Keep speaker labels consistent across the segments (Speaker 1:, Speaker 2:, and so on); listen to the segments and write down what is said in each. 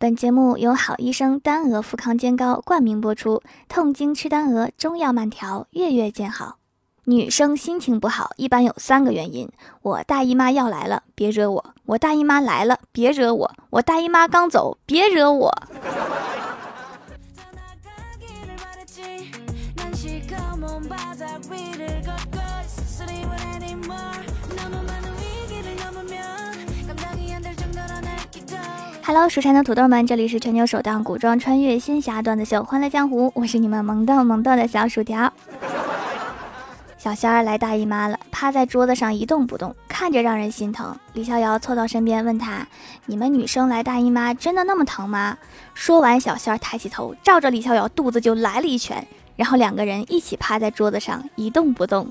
Speaker 1: 本节目由好医生丹鹅复康煎膏冠名播出，痛经吃丹鹅，中药慢调，月月见好。女生心情不好，一般有三个原因：我大姨妈要来了，别惹我；我大姨妈来了，别惹我；我大姨妈刚走，别惹我。Hello，蜀山的土豆们，这里是全球首档古装穿越仙侠段子秀《欢乐江湖》，我是你们萌逗萌逗的小薯条。小仙儿来大姨妈了，趴在桌子上一动不动，看着让人心疼。李逍遥凑到身边问他：“你们女生来大姨妈真的那么疼吗？”说完，小仙儿抬起头，照着李逍遥肚子就来了一拳，然后两个人一起趴在桌子上一动不动。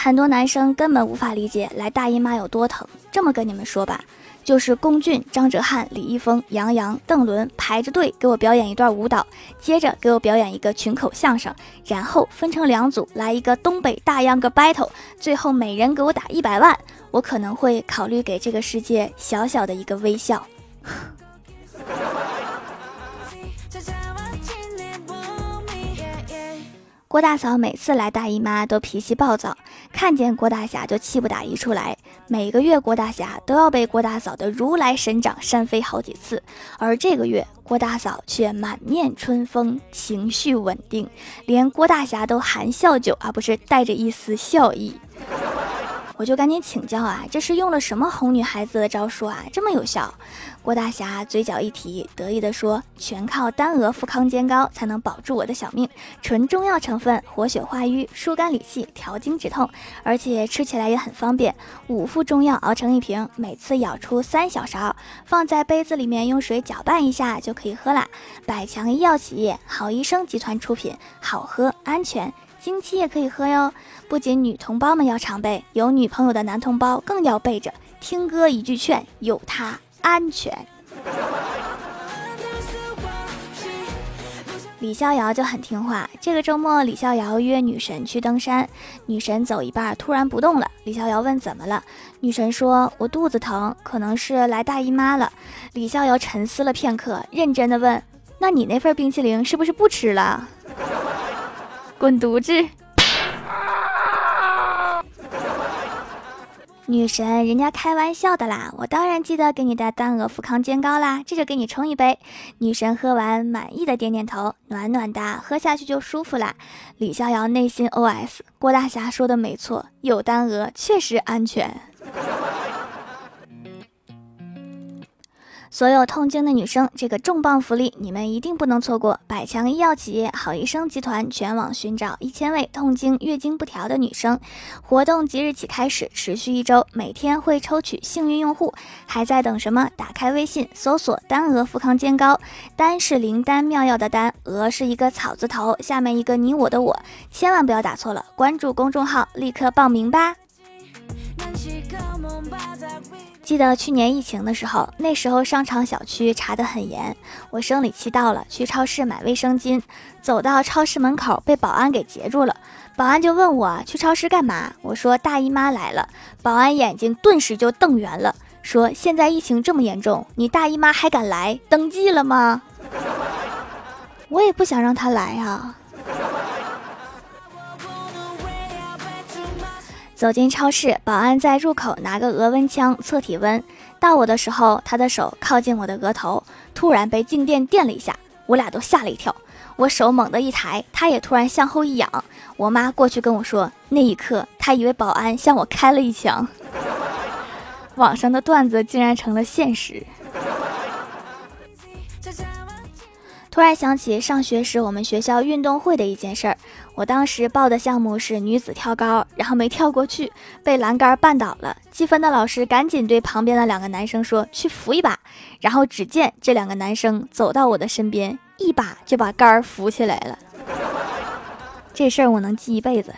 Speaker 1: 很多男生根本无法理解来大姨妈有多疼。这么跟你们说吧，就是龚俊、张哲瀚、李易峰、杨洋、邓伦排着队给我表演一段舞蹈，接着给我表演一个群口相声，然后分成两组来一个东北大秧歌 battle，最后每人给我打一百万，我可能会考虑给这个世界小小的一个微笑。郭大嫂每次来大姨妈都脾气暴躁，看见郭大侠就气不打一处来。每个月郭大侠都要被郭大嫂的如来神掌扇飞好几次，而这个月郭大嫂却满面春风，情绪稳定，连郭大侠都含笑九啊，不是带着一丝笑意。我就赶紧请教啊，这是用了什么哄女孩子的招数啊，这么有效？郭大侠嘴角一提，得意地说：“全靠丹鹅复康煎膏才能保住我的小命，纯中药成分，活血化瘀，疏肝理气，调经止痛，而且吃起来也很方便。五副中药熬成一瓶，每次舀出三小勺，放在杯子里面，用水搅拌一下就可以喝啦。百强医药企业好医生集团出品，好喝安全。”经期也可以喝哟，不仅女同胞们要常备，有女朋友的男同胞更要备着。听哥一句劝，有它安全。李逍遥就很听话。这个周末，李逍遥约女神去登山，女神走一半突然不动了。李逍遥问怎么了，女神说：“我肚子疼，可能是来大姨妈了。”李逍遥沉思了片刻，认真的问：“那你那份冰淇淋是不是不吃了？”滚犊子！女神，人家开玩笑的啦，我当然记得给你带丹鹅富康煎膏啦，这就给你冲一杯。女神喝完，满意的点点头，暖暖的，喝下去就舒服啦。李逍遥内心 OS：郭大侠说的没错，有丹鹅确实安全。所有痛经的女生，这个重磅福利你们一定不能错过！百强医药企业好医生集团全网寻找一千位痛经、月经不调的女生，活动即日起开始，持续一周，每天会抽取幸运用户。还在等什么？打开微信，搜索“丹鹅富康煎膏”，丹是灵丹妙药的丹，鹅是一个草字头，下面一个你我的我，千万不要打错了。关注公众号，立刻报名吧！记得去年疫情的时候，那时候商场小区查得很严。我生理期到了，去超市买卫生巾，走到超市门口被保安给截住了。保安就问我去超市干嘛？我说大姨妈来了。保安眼睛顿时就瞪圆了，说现在疫情这么严重，你大姨妈还敢来？登记了吗？我也不想让他来啊。走进超市，保安在入口拿个额温枪测体温。到我的时候，他的手靠近我的额头，突然被静电电了一下，我俩都吓了一跳。我手猛地一抬，他也突然向后一仰。我妈过去跟我说，那一刻她以为保安向我开了一枪。网上的段子竟然成了现实。突然想起上学时我们学校运动会的一件事儿，我当时报的项目是女子跳高，然后没跳过去，被栏杆绊倒了。积分的老师赶紧对旁边的两个男生说：“去扶一把。”然后只见这两个男生走到我的身边，一把就把杆儿扶起来了。这事儿我能记一辈子。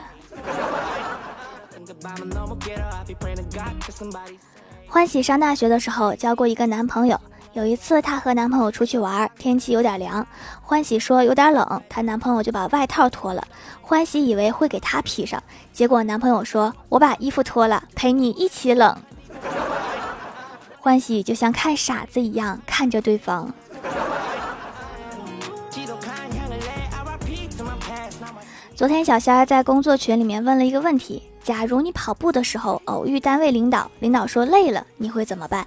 Speaker 1: 欢喜上大学的时候交过一个男朋友。有一次，她和男朋友出去玩，天气有点凉。欢喜说有点冷，她男朋友就把外套脱了。欢喜以为会给她披上，结果男朋友说：“我把衣服脱了，陪你一起冷。”欢喜就像看傻子一样看着对方。昨天小仙儿在工作群里面问了一个问题：假如你跑步的时候偶遇单位领导，领导说累了，你会怎么办？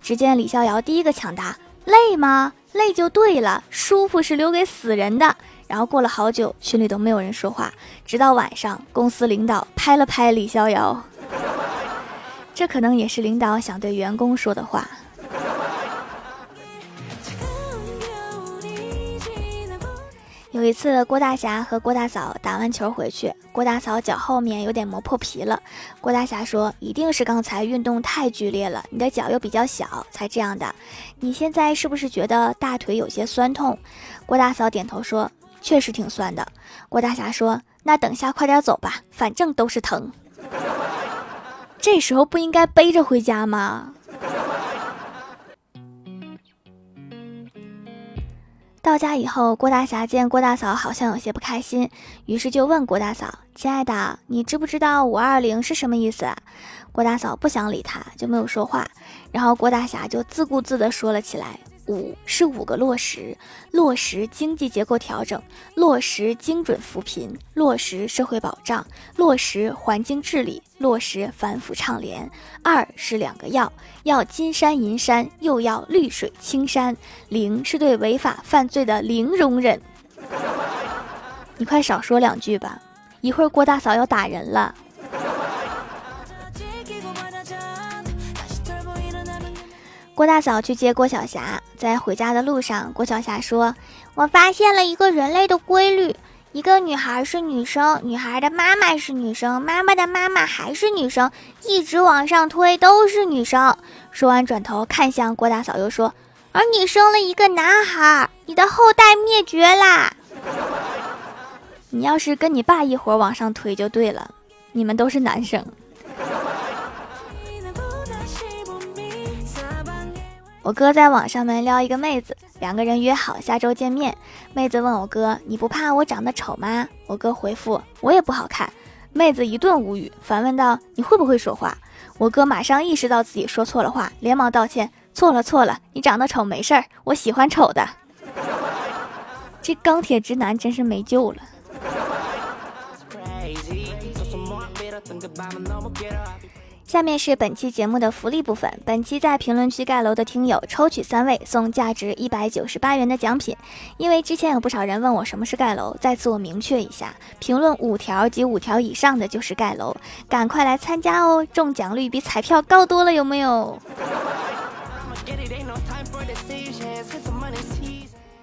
Speaker 1: 只见李逍遥第一个抢答：累吗？累就对了，舒服是留给死人的。然后过了好久，群里都没有人说话，直到晚上，公司领导拍了拍李逍遥，这可能也是领导想对员工说的话。有一次，郭大侠和郭大嫂打完球回去，郭大嫂脚后面有点磨破皮了。郭大侠说：“一定是刚才运动太剧烈了，你的脚又比较小，才这样的。你现在是不是觉得大腿有些酸痛？”郭大嫂点头说：“确实挺酸的。”郭大侠说：“那等下快点走吧，反正都是疼。”这时候不应该背着回家吗？到家以后，郭大侠见郭大嫂好像有些不开心，于是就问郭大嫂：“亲爱的，你知不知道五二零是什么意思？”郭大嫂不想理他，就没有说话。然后郭大侠就自顾自地说了起来。五是五个落实：落实经济结构调整，落实精准扶贫，落实社会保障，落实环境治理，落实反腐倡廉。二是两个要：要金山银山，又要绿水青山。零是对违法犯罪的零容忍。你快少说两句吧，一会儿郭大嫂要打人了。郭大嫂去接郭晓霞，在回家的路上，郭晓霞说：“我发现了一个人类的规律，一个女孩是女生，女孩的妈妈是女生，妈妈的妈妈还是女生，一直往上推都是女生。”说完，转头看向郭大嫂，又说：“而你生了一个男孩，你的后代灭绝啦！你要是跟你爸一伙往上推就对了，你们都是男生。”我哥在网上面撩一个妹子，两个人约好下周见面。妹子问我哥：“你不怕我长得丑吗？”我哥回复：“我也不好看。”妹子一顿无语，反问道：“你会不会说话？”我哥马上意识到自己说错了话，连忙道歉：“错了错了，你长得丑没事儿，我喜欢丑的。”这钢铁直男真是没救了。下面是本期节目的福利部分。本期在评论区盖楼的听友抽取三位送价值一百九十八元的奖品。因为之前有不少人问我什么是盖楼，在此我明确一下：评论五条及五条以上的就是盖楼，赶快来参加哦！中奖率比彩票高多了，有没有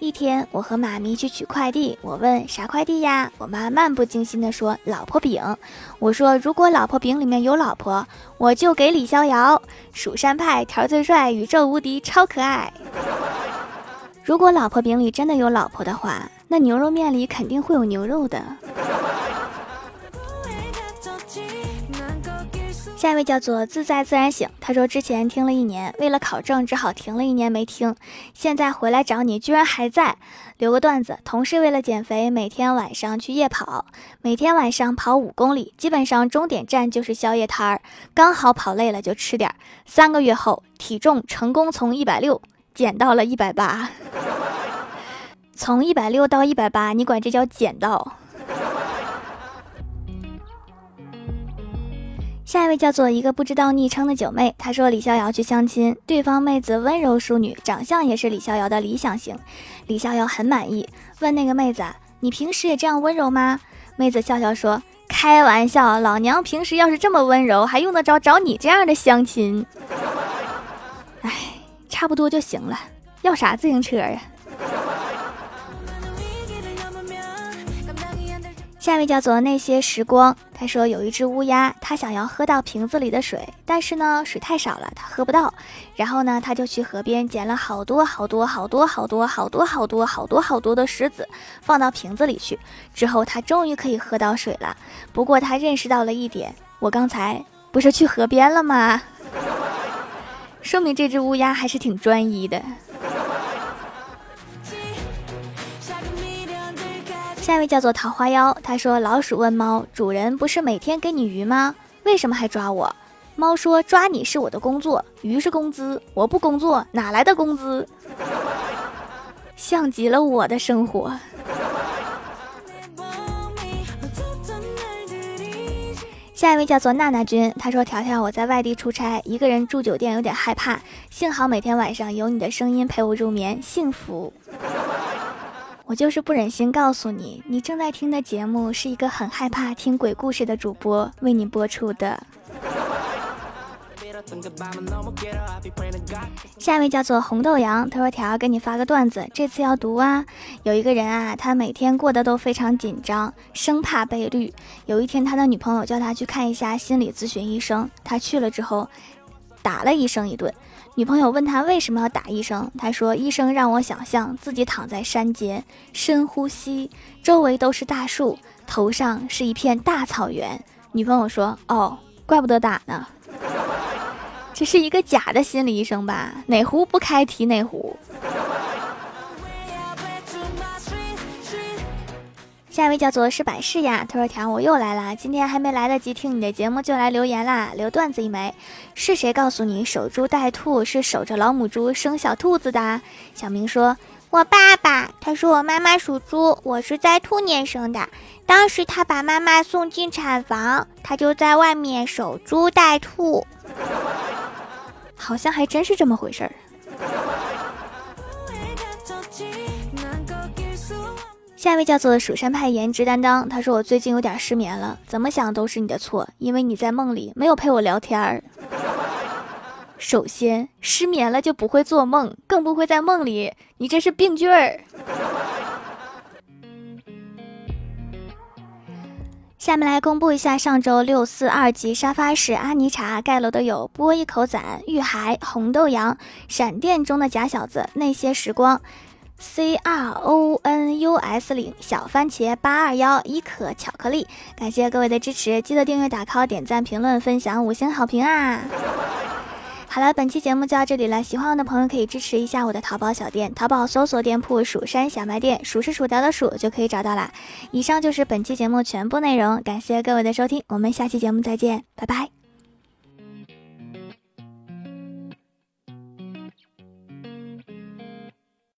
Speaker 1: 一天，我和妈咪去取快递，我问啥快递呀？我妈漫不经心地说：“老婆饼。”我说：“如果老婆饼里面有老婆，我就给李逍遥。”蜀山派条最帅，宇宙无敌，超可爱。如果老婆饼里真的有老婆的话，那牛肉面里肯定会有牛肉的。下一位叫做自在自然醒，他说之前听了一年，为了考证只好停了一年没听，现在回来找你居然还在。留个段子，同事为了减肥，每天晚上去夜跑，每天晚上跑五公里，基本上终点站就是宵夜摊儿，刚好跑累了就吃点儿。三个月后，体重成功从一百六减到了一百八，从一百六到一百八，你管这叫减到？下一位叫做一个不知道昵称的九妹，她说李逍遥去相亲，对方妹子温柔淑女，长相也是李逍遥的理想型，李逍遥很满意，问那个妹子：“你平时也这样温柔吗？”妹子笑笑说：“开玩笑，老娘平时要是这么温柔，还用得着找你这样的相亲？哎，差不多就行了，要啥自行车呀？”下一位叫做那些时光，他说有一只乌鸦，它想要喝到瓶子里的水，但是呢水太少了，它喝不到。然后呢，他就去河边捡了好多好多好多好多好多好多好多好多的石子，放到瓶子里去。之后他终于可以喝到水了。不过他认识到了一点，我刚才不是去河边了吗？说明这只乌鸦还是挺专一的。下一位叫做桃花妖，他说：“老鼠问猫主人，不是每天给你鱼吗？为什么还抓我？”猫说：“抓你是我的工作，鱼是工资，我不工作哪来的工资？”像极了我的生活。下一位叫做娜娜君，她说：“条条，我在外地出差，一个人住酒店有点害怕，幸好每天晚上有你的声音陪我入眠，幸福。”我就是不忍心告诉你，你正在听的节目是一个很害怕听鬼故事的主播为你播出的。下一位叫做红豆杨，他说：“条给你发个段子，这次要读啊。有一个人啊，他每天过得都非常紧张，生怕被绿。有一天，他的女朋友叫他去看一下心理咨询医生，他去了之后，打了医生一顿。”女朋友问他为什么要打医生，他说：“医生让我想象自己躺在山间，深呼吸，周围都是大树，头上是一片大草原。”女朋友说：“哦，怪不得打呢，这是一个假的心理医生吧？哪壶不开提哪壶。”下一位叫做是百事呀，他说：“条我又来了，今天还没来得及听你的节目就来留言啦，留段子一枚。是谁告诉你守株待兔是守着老母猪生小兔子的？”小明说：“我爸爸，他说我妈妈属猪，我是在兔年生的。当时他把妈妈送进产房，他就在外面守株待兔，好像还真是这么回事儿。”下一位叫做蜀山派颜值担当，他说我最近有点失眠了，怎么想都是你的错，因为你在梦里没有陪我聊天儿。首先，失眠了就不会做梦，更不会在梦里，你这是病句儿。下面来公布一下上周六四二级沙发是阿尼茶盖楼的有波一口攒、玉海、红豆羊、闪电中的假小子、那些时光。C R O N U S 领小番茄八二幺一可巧克力，感谢各位的支持，记得订阅、打 call、点赞、评论、分享、五星好评啊！好了，本期节目就到这里了，喜欢我的朋友可以支持一下我的淘宝小店，淘宝搜索店铺“蜀山小卖店”，数是薯条的数就可以找到啦。以上就是本期节目全部内容，感谢各位的收听，我们下期节目再见，拜拜。